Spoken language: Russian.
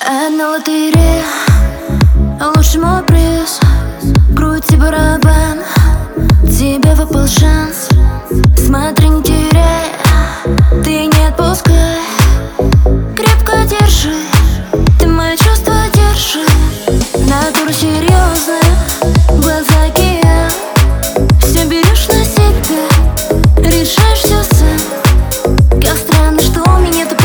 Одна лотерея, лучший мой приз. Крути барабан, тебе выпал шанс. Смотри, не теряй, ты не отпускай. Крепко держи, ты мои чувства держи. Натура серьезная, глаза океан. Все берешь на себя, решаешь все сам. Как странно, что у меня такое